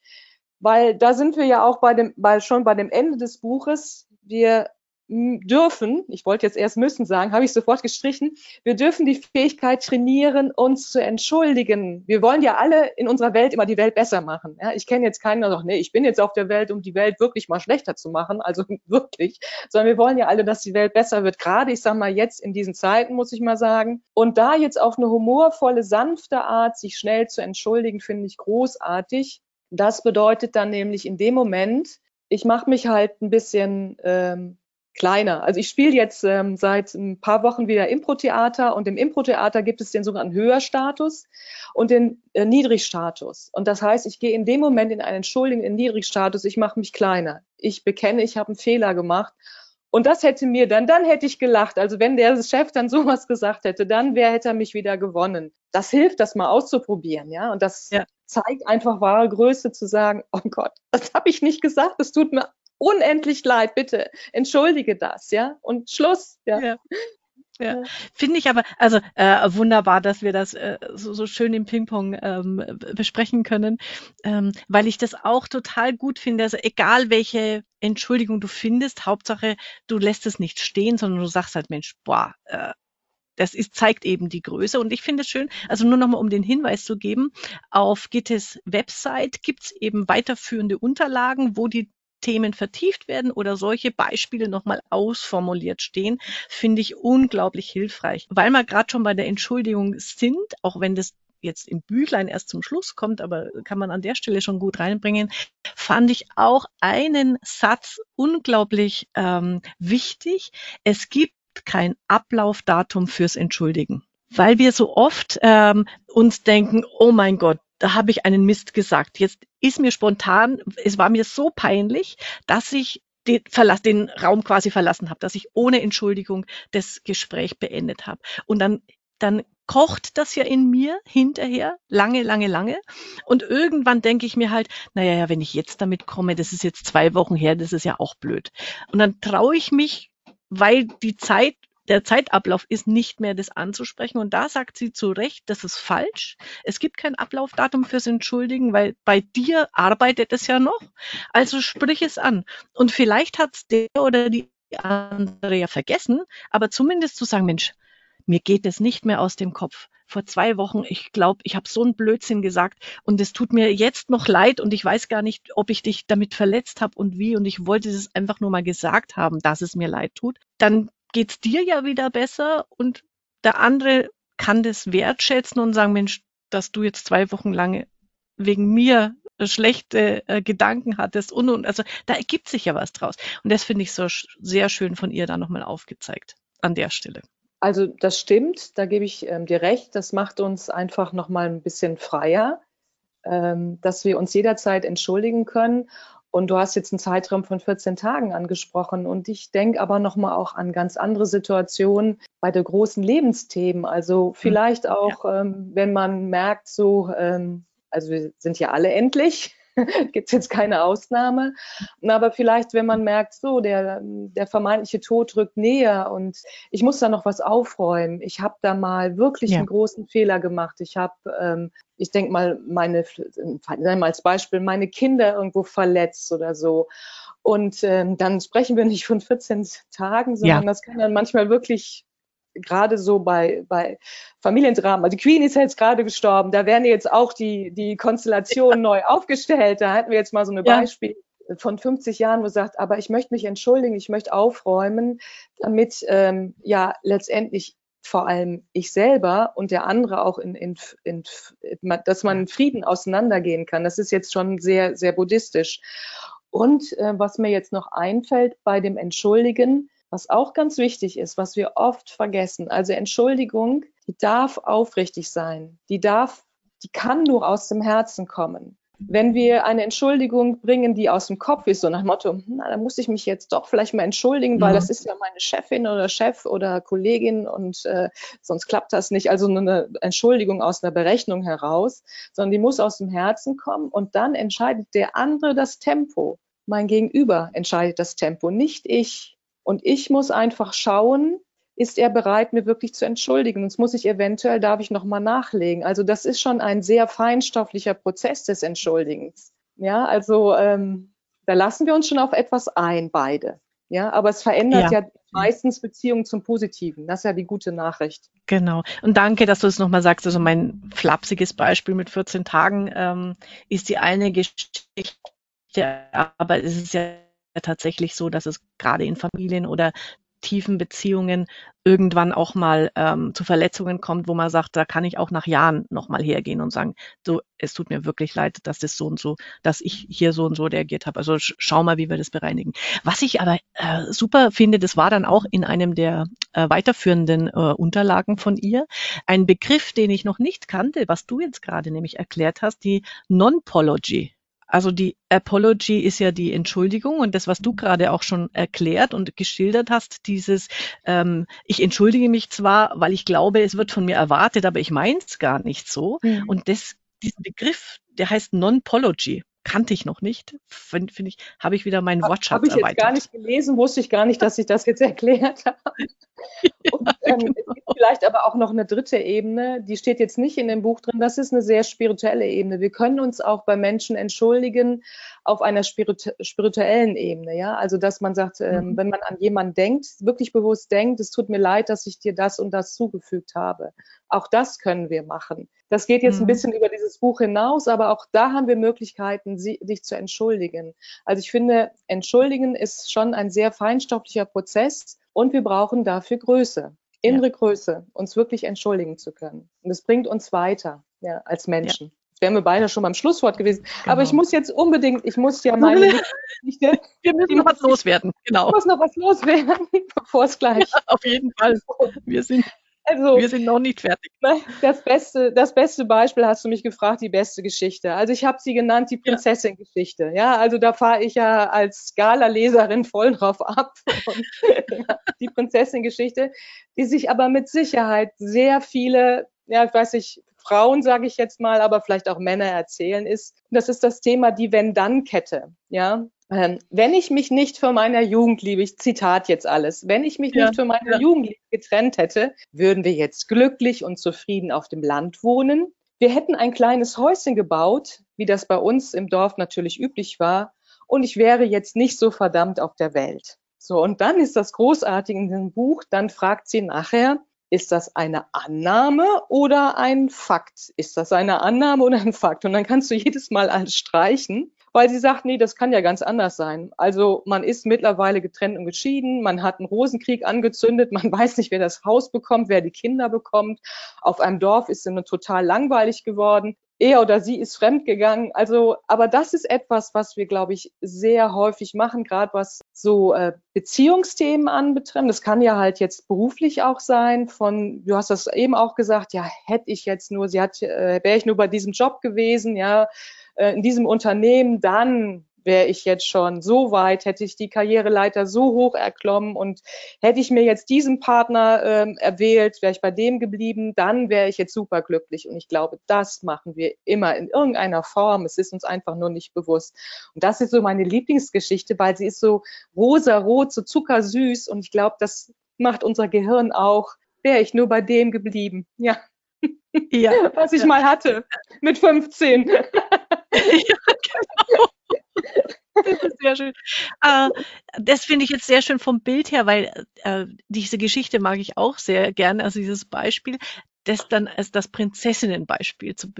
Weil da sind wir ja auch bei dem, bei, schon bei dem Ende des Buches. Wir dürfen, ich wollte jetzt erst müssen sagen, habe ich sofort gestrichen, wir dürfen die Fähigkeit trainieren, uns zu entschuldigen. Wir wollen ja alle in unserer Welt immer die Welt besser machen. Ja, ich kenne jetzt keinen, der sagt, nee, ich bin jetzt auf der Welt, um die Welt wirklich mal schlechter zu machen, also wirklich, sondern wir wollen ja alle, dass die Welt besser wird. Gerade, ich sage mal, jetzt in diesen Zeiten, muss ich mal sagen. Und da jetzt auf eine humorvolle, sanfte Art, sich schnell zu entschuldigen, finde ich großartig. Das bedeutet dann nämlich in dem Moment, ich mache mich halt ein bisschen ähm, kleiner. Also ich spiele jetzt ähm, seit ein paar Wochen wieder Impro-Theater und im Impro-Theater gibt es den sogenannten Höherstatus und den äh, Niedrigstatus. Und das heißt, ich gehe in dem Moment in einen entschuldigenden Niedrigstatus, ich mache mich kleiner. Ich bekenne, ich habe einen Fehler gemacht. Und das hätte mir dann, dann hätte ich gelacht. Also wenn der Chef dann sowas gesagt hätte, dann wer hätte er mich wieder gewonnen. Das hilft, das mal auszuprobieren, ja. Und das ja. zeigt einfach wahre Größe zu sagen, oh Gott, das habe ich nicht gesagt, das tut mir unendlich leid, bitte entschuldige das, ja, und Schluss, ja. ja. Ja, finde ich aber, also äh, wunderbar, dass wir das äh, so, so schön im Ping-Pong ähm, besprechen können, ähm, weil ich das auch total gut finde. Also egal welche Entschuldigung du findest, Hauptsache du lässt es nicht stehen, sondern du sagst halt, Mensch, boah, äh, das ist, zeigt eben die Größe. Und ich finde es schön, also nur nochmal, um den Hinweis zu geben, auf Gittes Website gibt's eben weiterführende Unterlagen, wo die Themen vertieft werden oder solche Beispiele nochmal ausformuliert stehen, finde ich unglaublich hilfreich. Weil wir gerade schon bei der Entschuldigung sind, auch wenn das jetzt im Büchlein erst zum Schluss kommt, aber kann man an der Stelle schon gut reinbringen, fand ich auch einen Satz unglaublich ähm, wichtig. Es gibt kein Ablaufdatum fürs Entschuldigen. Weil wir so oft ähm, uns denken, oh mein Gott, da habe ich einen Mist gesagt. Jetzt ist mir spontan, es war mir so peinlich, dass ich den, Verlass, den Raum quasi verlassen habe, dass ich ohne Entschuldigung das Gespräch beendet habe. Und dann, dann kocht das ja in mir hinterher, lange, lange, lange. Und irgendwann denke ich mir halt, naja, ja, wenn ich jetzt damit komme, das ist jetzt zwei Wochen her, das ist ja auch blöd. Und dann traue ich mich, weil die Zeit der Zeitablauf ist nicht mehr das anzusprechen. Und da sagt sie zu Recht, das ist falsch. Es gibt kein Ablaufdatum fürs Entschuldigen, weil bei dir arbeitet es ja noch. Also sprich es an. Und vielleicht hat es der oder die andere ja vergessen, aber zumindest zu sagen, Mensch, mir geht es nicht mehr aus dem Kopf. Vor zwei Wochen, ich glaube, ich habe so einen Blödsinn gesagt und es tut mir jetzt noch leid und ich weiß gar nicht, ob ich dich damit verletzt habe und wie und ich wollte es einfach nur mal gesagt haben, dass es mir leid tut. Dann geht's dir ja wieder besser und der andere kann das wertschätzen und sagen, Mensch, dass du jetzt zwei Wochen lang wegen mir schlechte äh, Gedanken hattest und und also da ergibt sich ja was draus und das finde ich so sehr schön von ihr da nochmal aufgezeigt an der Stelle. Also das stimmt, da gebe ich ähm, dir recht. Das macht uns einfach nochmal ein bisschen freier, ähm, dass wir uns jederzeit entschuldigen können und du hast jetzt einen Zeitraum von 14 Tagen angesprochen. Und ich denke aber nochmal auch an ganz andere Situationen bei den großen Lebensthemen. Also hm. vielleicht auch, ja. ähm, wenn man merkt, so, ähm, also wir sind ja alle endlich, gibt es jetzt keine Ausnahme. Aber vielleicht, wenn man merkt, so, der, der vermeintliche Tod rückt näher und ich muss da noch was aufräumen. Ich habe da mal wirklich ja. einen großen Fehler gemacht. Ich habe, ähm, ich denke mal, meine, mal als Beispiel, meine Kinder irgendwo verletzt oder so. Und ähm, dann sprechen wir nicht von 14 Tagen, sondern ja. das kann dann manchmal wirklich gerade so bei, bei Familiendramen, also die Queen ist jetzt gerade gestorben, da werden jetzt auch die, die Konstellationen neu aufgestellt. Da hatten wir jetzt mal so ein ja. Beispiel von 50 Jahren, wo sagt, aber ich möchte mich entschuldigen, ich möchte aufräumen, damit ähm, ja letztendlich vor allem ich selber und der andere auch in, in, in, dass man in Frieden auseinandergehen kann. Das ist jetzt schon sehr, sehr buddhistisch. Und äh, was mir jetzt noch einfällt bei dem Entschuldigen, was auch ganz wichtig ist, was wir oft vergessen. Also Entschuldigung, die darf aufrichtig sein. Die darf, die kann nur aus dem Herzen kommen. Wenn wir eine Entschuldigung bringen, die aus dem Kopf ist, so nach dem Motto, na, da muss ich mich jetzt doch vielleicht mal entschuldigen, weil mhm. das ist ja meine Chefin oder Chef oder Kollegin und äh, sonst klappt das nicht. Also eine Entschuldigung aus einer Berechnung heraus, sondern die muss aus dem Herzen kommen und dann entscheidet der andere das Tempo. Mein Gegenüber entscheidet das Tempo, nicht ich. Und ich muss einfach schauen, ist er bereit, mir wirklich zu entschuldigen? Sonst muss ich eventuell, darf ich nochmal nachlegen. Also das ist schon ein sehr feinstofflicher Prozess des Entschuldigens. Ja, also ähm, da lassen wir uns schon auf etwas ein, beide. Ja, aber es verändert ja. ja meistens Beziehungen zum Positiven. Das ist ja die gute Nachricht. Genau. Und danke, dass du es nochmal sagst. Also mein flapsiges Beispiel mit 14 Tagen ähm, ist die eine Geschichte, aber es ist ja tatsächlich so, dass es gerade in Familien oder tiefen Beziehungen irgendwann auch mal ähm, zu Verletzungen kommt, wo man sagt, da kann ich auch nach Jahren nochmal hergehen und sagen, so, es tut mir wirklich leid, dass das so und so, dass ich hier so und so reagiert habe. Also schau mal, wie wir das bereinigen. Was ich aber äh, super finde, das war dann auch in einem der äh, weiterführenden äh, Unterlagen von ihr, ein Begriff, den ich noch nicht kannte, was du jetzt gerade nämlich erklärt hast, die Non-Pology. Also die Apology ist ja die Entschuldigung und das, was du gerade auch schon erklärt und geschildert hast, dieses, ähm, ich entschuldige mich zwar, weil ich glaube, es wird von mir erwartet, aber ich meine es gar nicht so. Mhm. Und das, diesen Begriff, der heißt Non-Pology kannte ich noch nicht. Finde find ich, habe ich wieder meinen Wortschatz Habe ich jetzt erweitert. gar nicht gelesen, wusste ich gar nicht, dass ich das jetzt erklärt habe. ja, Und, ähm, genau. Es gibt vielleicht aber auch noch eine dritte Ebene, die steht jetzt nicht in dem Buch drin. Das ist eine sehr spirituelle Ebene. Wir können uns auch bei Menschen entschuldigen auf einer spiritu spirituellen Ebene. Ja, also dass man sagt, ähm, mhm. wenn man an jemanden denkt, wirklich bewusst denkt, es tut mir leid, dass ich dir das und das zugefügt habe. Auch das können wir machen. Das geht jetzt mhm. ein bisschen über dieses Buch hinaus, aber auch da haben wir Möglichkeiten, sie, sich zu entschuldigen. Also ich finde, entschuldigen ist schon ein sehr feinstofflicher Prozess und wir brauchen dafür Größe, innere ja. Größe, uns wirklich entschuldigen zu können. Und es bringt uns weiter ja, als Menschen. Ja. Wären wir beide schon beim Schlusswort gewesen. Genau. Aber ich muss jetzt unbedingt, ich muss ja meine Geschichte. Wir müssen noch was loswerden, genau. Ich muss noch was loswerden, bevor es gleich. Ja, auf jeden Fall. Wir sind also, wir sind noch nicht fertig. Das beste, das beste Beispiel hast du mich gefragt, die beste Geschichte. Also ich habe sie genannt, die Prinzessin-Geschichte. Ja. ja, also da fahre ich ja als Skala-Leserin voll drauf ab. Und, ja, die Prinzessin-Geschichte, die sich aber mit Sicherheit sehr viele, ja, ich weiß nicht, Frauen, sage ich jetzt mal, aber vielleicht auch Männer erzählen, ist, das ist das Thema die Wenn-Dann-Kette. Ja, ähm, wenn ich mich nicht für meiner Jugendliebe, ich Zitat jetzt alles, wenn ich mich ja, nicht für meine ja. Jugendliebe getrennt hätte, würden wir jetzt glücklich und zufrieden auf dem Land wohnen. Wir hätten ein kleines Häuschen gebaut, wie das bei uns im Dorf natürlich üblich war, und ich wäre jetzt nicht so verdammt auf der Welt. So, und dann ist das großartig in dem Buch, dann fragt sie nachher, ist das eine Annahme oder ein Fakt? Ist das eine Annahme oder ein Fakt? Und dann kannst du jedes Mal alles streichen weil sie sagt, nee, das kann ja ganz anders sein. Also man ist mittlerweile getrennt und geschieden, man hat einen Rosenkrieg angezündet, man weiß nicht, wer das Haus bekommt, wer die Kinder bekommt. Auf einem Dorf ist es total langweilig geworden. Er oder sie ist fremdgegangen. Also, aber das ist etwas, was wir, glaube ich, sehr häufig machen, gerade was so äh, Beziehungsthemen anbetrifft. Das kann ja halt jetzt beruflich auch sein. Von, du hast das eben auch gesagt, ja, hätte ich jetzt nur, sie hat, äh, wäre ich nur bei diesem Job gewesen, ja, äh, in diesem Unternehmen, dann wäre ich jetzt schon so weit, hätte ich die Karriereleiter so hoch erklommen und hätte ich mir jetzt diesen Partner ähm, erwählt, wäre ich bei dem geblieben, dann wäre ich jetzt super glücklich. Und ich glaube, das machen wir immer in irgendeiner Form. Es ist uns einfach nur nicht bewusst. Und das ist so meine Lieblingsgeschichte, weil sie ist so rosa-rot, so zuckersüß. Und ich glaube, das macht unser Gehirn auch. Wäre ich nur bei dem geblieben. Ja. Ja. Was ich ja. mal hatte mit 15. ja, genau. Das ist sehr schön. Äh, das finde ich jetzt sehr schön vom Bild her, weil äh, diese Geschichte mag ich auch sehr gerne, also dieses Beispiel, das dann als das Prinzessinnenbeispiel zu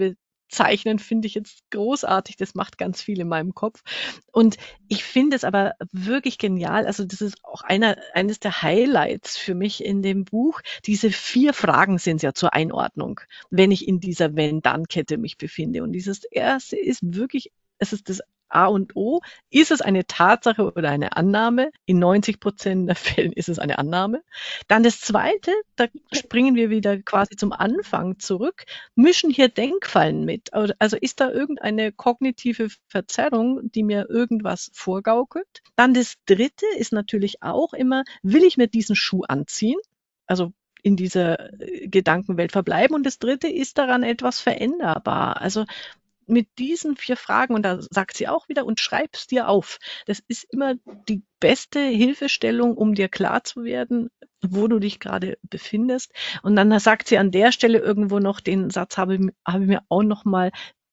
zeichnen, finde ich jetzt großartig. Das macht ganz viel in meinem Kopf. Und ich finde es aber wirklich genial. Also das ist auch einer, eines der Highlights für mich in dem Buch. Diese vier Fragen sind es ja zur Einordnung, wenn ich in dieser Wenn-Dann-Kette mich befinde. Und dieses erste ist wirklich, es ist das A und O. Ist es eine Tatsache oder eine Annahme? In 90 Prozent der Fällen ist es eine Annahme. Dann das Zweite, da springen wir wieder quasi zum Anfang zurück, mischen hier Denkfallen mit. Also ist da irgendeine kognitive Verzerrung, die mir irgendwas vorgaukelt? Dann das Dritte ist natürlich auch immer, will ich mir diesen Schuh anziehen? Also in dieser äh, Gedankenwelt verbleiben. Und das Dritte ist daran etwas veränderbar. Also mit diesen vier Fragen, und da sagt sie auch wieder, und schreib's dir auf. Das ist immer die beste Hilfestellung, um dir klar zu werden, wo du dich gerade befindest. Und dann sagt sie an der Stelle irgendwo noch, den Satz habe, habe ich mir auch noch mal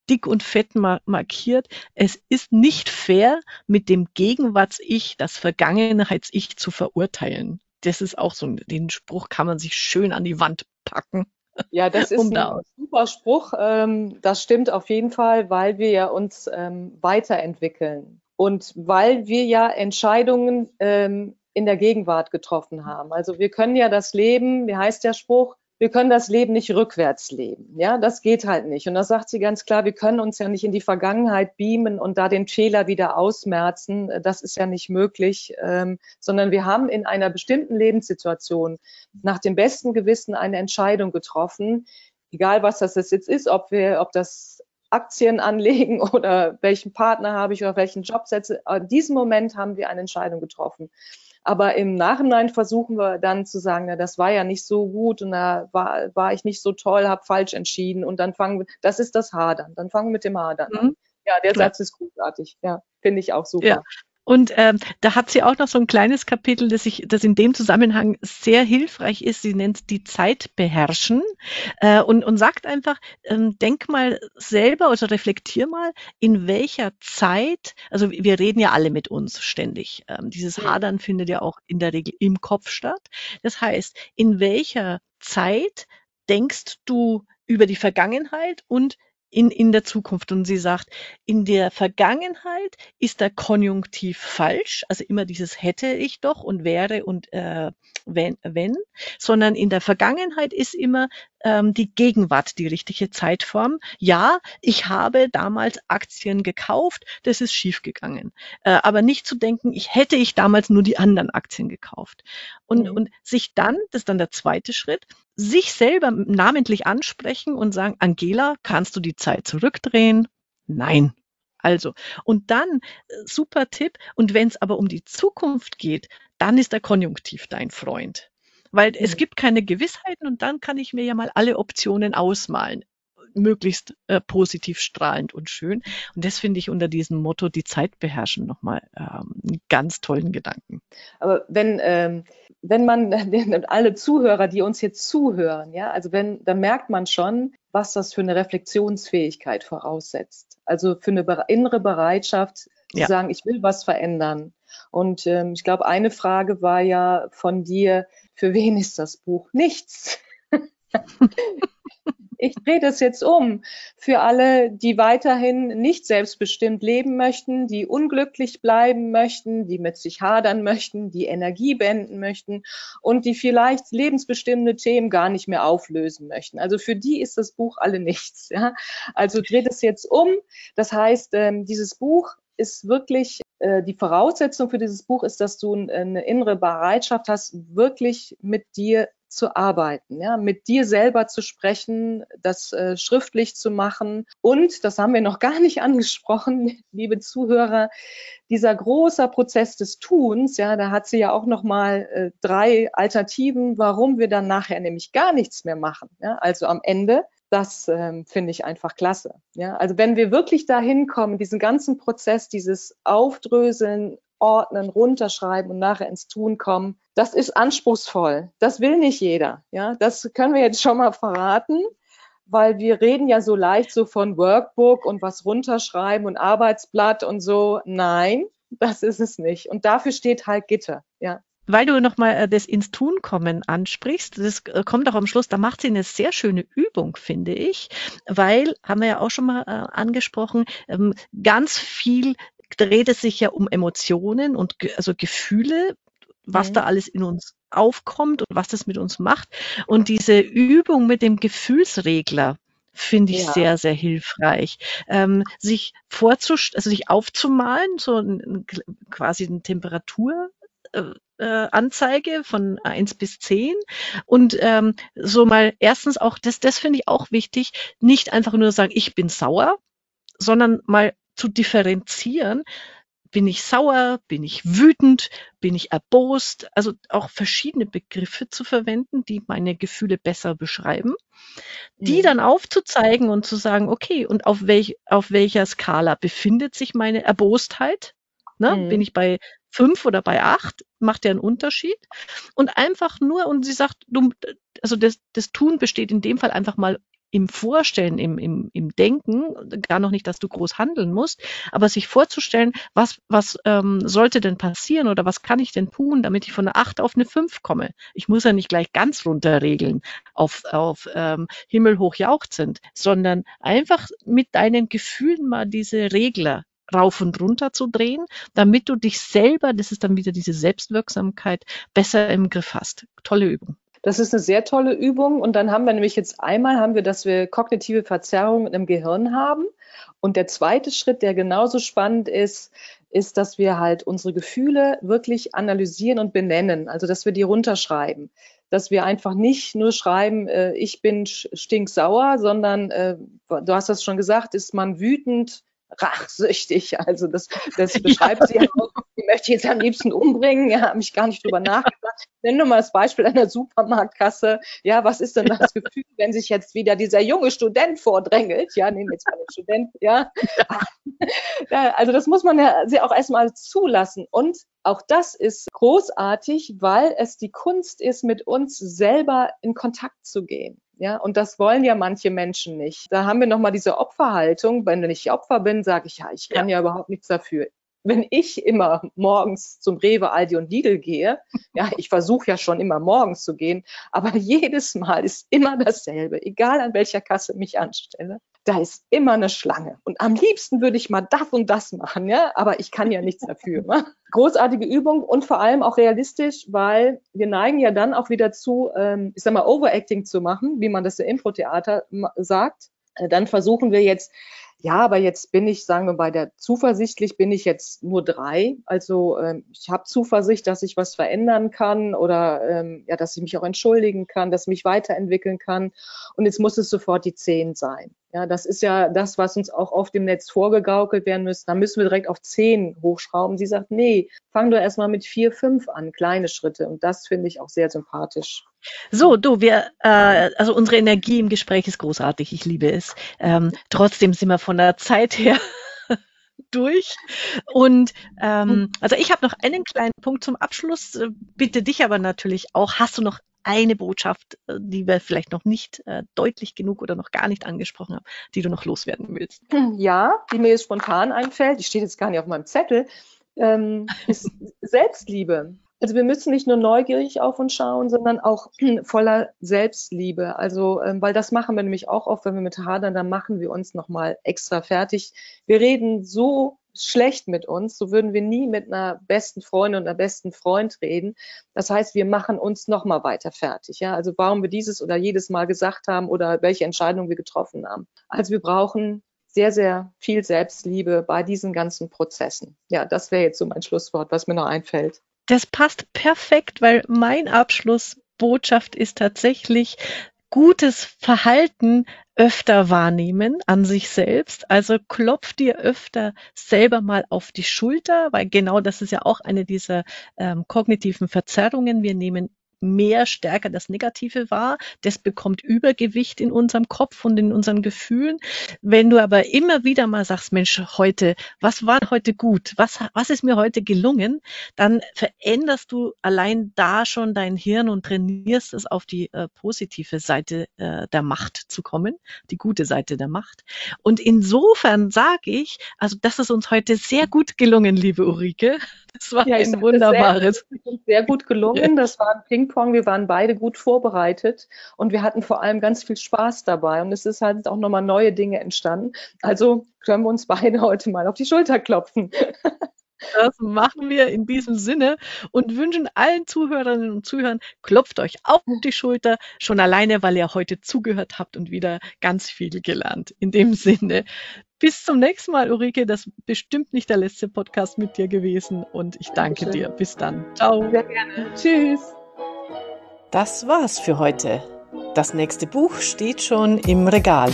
dick und fett markiert. Es ist nicht fair, mit dem Gegenwarts-Ich das Vergangenheits-Ich zu verurteilen. Das ist auch so, den Spruch kann man sich schön an die Wand packen. Ja, das ist um ein super Spruch. Ähm, das stimmt auf jeden Fall, weil wir ja uns ähm, weiterentwickeln und weil wir ja Entscheidungen ähm, in der Gegenwart getroffen haben. Also wir können ja das Leben, wie heißt der Spruch, wir können das Leben nicht rückwärts leben. Ja, das geht halt nicht. Und das sagt sie ganz klar, wir können uns ja nicht in die Vergangenheit beamen und da den Fehler wieder ausmerzen. Das ist ja nicht möglich, ähm, sondern wir haben in einer bestimmten Lebenssituation nach dem besten Gewissen eine Entscheidung getroffen, egal was das jetzt ist, ob wir, ob das Aktien anlegen oder welchen Partner habe ich oder welchen Job setze. In diesem Moment haben wir eine Entscheidung getroffen. Aber im Nachhinein versuchen wir dann zu sagen, na, das war ja nicht so gut und da war, war ich nicht so toll, habe falsch entschieden. Und dann fangen wir, das ist das Hadern. Dann fangen wir mit dem Hadern mhm. an. Ja, der Klar. Satz ist großartig. Ja, finde ich auch super. Ja. Und ähm, da hat sie auch noch so ein kleines Kapitel, das, ich, das in dem Zusammenhang sehr hilfreich ist. Sie nennt die Zeit beherrschen äh, und, und sagt einfach, ähm, denk mal selber oder reflektier mal, in welcher Zeit, also wir reden ja alle mit uns ständig. Ähm, dieses Hadern findet ja auch in der Regel im Kopf statt. Das heißt, in welcher Zeit denkst du über die Vergangenheit und in, in der Zukunft. Und sie sagt, in der Vergangenheit ist der Konjunktiv falsch, also immer dieses hätte ich doch und wäre und äh, wenn, wenn, sondern in der Vergangenheit ist immer ähm, die Gegenwart die richtige Zeitform. Ja, ich habe damals Aktien gekauft, das ist schiefgegangen. Äh, aber nicht zu denken, ich hätte ich damals nur die anderen Aktien gekauft. Und, mhm. und sich dann, das ist dann der zweite Schritt, sich selber namentlich ansprechen und sagen, Angela, kannst du die Zeit zurückdrehen? Nein. Also, und dann, äh, super Tipp, und wenn es aber um die Zukunft geht, dann ist der Konjunktiv dein Freund. Weil es gibt keine Gewissheiten und dann kann ich mir ja mal alle Optionen ausmalen möglichst äh, positiv strahlend und schön. Und das finde ich unter diesem Motto die Zeit beherrschen nochmal ähm, einen ganz tollen Gedanken. Aber wenn, ähm, wenn man, alle Zuhörer, die uns jetzt zuhören, ja, also wenn, dann merkt man schon, was das für eine Reflexionsfähigkeit voraussetzt. Also für eine innere Bereitschaft zu ja. sagen, ich will was verändern. Und ähm, ich glaube, eine Frage war ja von dir, für wen ist das Buch? Nichts. ich drehe das jetzt um für alle, die weiterhin nicht selbstbestimmt leben möchten, die unglücklich bleiben möchten, die mit sich hadern möchten, die Energie beenden möchten und die vielleicht lebensbestimmende Themen gar nicht mehr auflösen möchten. Also für die ist das Buch alle nichts. Ja? Also dreht es jetzt um. Das heißt, ähm, dieses Buch ist wirklich äh, die Voraussetzung für dieses Buch ist, dass du eine innere Bereitschaft hast, wirklich mit dir zu arbeiten, ja, mit dir selber zu sprechen, das äh, schriftlich zu machen. Und, das haben wir noch gar nicht angesprochen, liebe Zuhörer, dieser große Prozess des Tuns, ja, da hat sie ja auch noch mal äh, drei Alternativen, warum wir dann nachher nämlich gar nichts mehr machen, ja, also am Ende das ähm, finde ich einfach klasse. Ja, also wenn wir wirklich dahin kommen, diesen ganzen Prozess, dieses Aufdröseln, ordnen, runterschreiben und nachher ins Tun kommen. Das ist anspruchsvoll. Das will nicht jeder. Ja, das können wir jetzt schon mal verraten, weil wir reden ja so leicht so von Workbook und was runterschreiben und Arbeitsblatt und so. Nein, das ist es nicht. Und dafür steht halt Gitter. Ja. Weil du nochmal äh, das ins Tun kommen ansprichst, das äh, kommt auch am Schluss, da macht sie eine sehr schöne Übung, finde ich, weil, haben wir ja auch schon mal äh, angesprochen, ähm, ganz viel dreht es sich ja um Emotionen und also Gefühle, was mhm. da alles in uns aufkommt und was das mit uns macht. Und diese Übung mit dem Gefühlsregler, finde ich ja. sehr, sehr hilfreich. Ähm, sich vorzustellen, also sich aufzumalen, so ein, quasi eine Temperatur, äh, Anzeige von eins bis zehn und ähm, so mal erstens auch, das, das finde ich auch wichtig, nicht einfach nur sagen, ich bin sauer, sondern mal zu differenzieren. Bin ich sauer? Bin ich wütend? Bin ich erbost? Also auch verschiedene Begriffe zu verwenden, die meine Gefühle besser beschreiben. Die mhm. dann aufzuzeigen und zu sagen, okay, und auf, welch, auf welcher Skala befindet sich meine Erbostheit? Ne? Mhm. Bin ich bei fünf oder bei acht? Macht ja einen Unterschied. Und einfach nur, und sie sagt, du, also das, das Tun besteht in dem Fall einfach mal im Vorstellen, im, im, im Denken, gar noch nicht, dass du groß handeln musst, aber sich vorzustellen, was, was ähm, sollte denn passieren oder was kann ich denn tun, damit ich von einer 8 auf eine 5 komme. Ich muss ja nicht gleich ganz runterregeln auf, auf ähm, himmelhoch jauchzend, sondern einfach mit deinen Gefühlen mal diese Regler rauf und runter zu drehen, damit du dich selber, das ist dann wieder diese Selbstwirksamkeit, besser im Griff hast. Tolle Übung. Das ist eine sehr tolle Übung. Und dann haben wir nämlich jetzt einmal haben wir, dass wir kognitive Verzerrungen im Gehirn haben. Und der zweite Schritt, der genauso spannend ist, ist, dass wir halt unsere Gefühle wirklich analysieren und benennen. Also, dass wir die runterschreiben. Dass wir einfach nicht nur schreiben, äh, ich bin stinksauer, sondern, äh, du hast das schon gesagt, ist man wütend, rachsüchtig. Also das, das beschreibt ja. sie auch. Die möchte ich jetzt am liebsten umbringen. Ja, habe ich gar nicht drüber nachgedacht. Nenn nur mal das Beispiel einer Supermarktkasse. Ja, was ist denn das Gefühl, wenn sich jetzt wieder dieser junge Student vordrängelt? Ja, nehmen wir jetzt mal den Student. Ja. ja also das muss man ja sie auch erstmal zulassen. Und auch das ist großartig, weil es die Kunst ist, mit uns selber in Kontakt zu gehen. Ja, und das wollen ja manche Menschen nicht. Da haben wir nochmal diese Opferhaltung. Wenn ich Opfer bin, sage ich, ja, ich kann ja. ja überhaupt nichts dafür wenn ich immer morgens zum Rewe, Aldi und Lidl gehe, ja, ich versuche ja schon immer morgens zu gehen, aber jedes Mal ist immer dasselbe, egal an welcher Kasse mich anstelle da ist immer eine Schlange. Und am liebsten würde ich mal das und das machen, ja, aber ich kann ja nichts dafür. Ne? Großartige Übung und vor allem auch realistisch, weil wir neigen ja dann auch wieder zu, ähm, ich sag mal, Overacting zu machen, wie man das im Impro-Theater sagt. Äh, dann versuchen wir jetzt ja, aber jetzt bin ich, sagen wir bei der zuversichtlich bin ich jetzt nur drei. Also ähm, ich habe Zuversicht, dass ich was verändern kann oder ähm, ja, dass ich mich auch entschuldigen kann, dass ich mich weiterentwickeln kann. Und jetzt muss es sofort die zehn sein. Ja, das ist ja das, was uns auch auf dem Netz vorgegaukelt werden müsste. Da müssen wir direkt auf zehn hochschrauben. Sie sagt, nee, fang doch erstmal mit vier, fünf an, kleine Schritte. Und das finde ich auch sehr sympathisch. So, du, wir, äh, also unsere Energie im Gespräch ist großartig. Ich liebe es. Ähm, trotzdem sind wir von der Zeit her durch. Und ähm, hm. also ich habe noch einen kleinen Punkt zum Abschluss. Bitte dich aber natürlich auch. Hast du noch eine Botschaft, äh, die wir vielleicht noch nicht äh, deutlich genug oder noch gar nicht angesprochen haben, die du noch loswerden willst? Ja, die mir jetzt spontan einfällt, die steht jetzt gar nicht auf meinem Zettel, ähm, ist Selbstliebe. Also wir müssen nicht nur neugierig auf uns schauen, sondern auch voller Selbstliebe. Also, ähm, weil das machen wir nämlich auch oft, wenn wir mit hadern, dann machen wir uns nochmal extra fertig. Wir reden so schlecht mit uns, so würden wir nie mit einer besten Freundin und einer besten Freund reden. Das heißt, wir machen uns nochmal weiter fertig. Ja? Also warum wir dieses oder jedes Mal gesagt haben oder welche Entscheidung wir getroffen haben. Also wir brauchen sehr, sehr viel Selbstliebe bei diesen ganzen Prozessen. Ja, das wäre jetzt so mein Schlusswort, was mir noch einfällt. Das passt perfekt, weil mein Abschlussbotschaft ist tatsächlich, gutes Verhalten öfter wahrnehmen an sich selbst. Also klopf dir öfter selber mal auf die Schulter, weil genau das ist ja auch eine dieser ähm, kognitiven Verzerrungen. Wir nehmen mehr stärker das Negative wahr. Das bekommt Übergewicht in unserem Kopf und in unseren Gefühlen. Wenn du aber immer wieder mal sagst, Mensch, heute, was war heute gut? Was, was ist mir heute gelungen? Dann veränderst du allein da schon dein Hirn und trainierst es auf die äh, positive Seite äh, der Macht zu kommen, die gute Seite der Macht. Und insofern sage ich, also das ist uns heute sehr gut gelungen, liebe Ulrike. Das war ja, ein wunderbares. Sehr, sehr gut gelungen. Das war ein Ping Ping-Pong. Wir waren beide gut vorbereitet und wir hatten vor allem ganz viel Spaß dabei. Und es ist halt auch nochmal neue Dinge entstanden. Also können wir uns beide heute mal auf die Schulter klopfen. Das machen wir in diesem Sinne und wünschen allen Zuhörerinnen und Zuhörern, klopft euch auf die Schulter, schon alleine, weil ihr heute zugehört habt und wieder ganz viel gelernt. In dem Sinne, bis zum nächsten Mal, Ulrike. Das ist bestimmt nicht der letzte Podcast mit dir gewesen und ich danke Dankeschön. dir. Bis dann. Ciao. Sehr gerne. Tschüss. Das war's für heute. Das nächste Buch steht schon im Regal.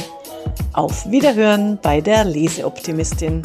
Auf Wiederhören bei der Leseoptimistin.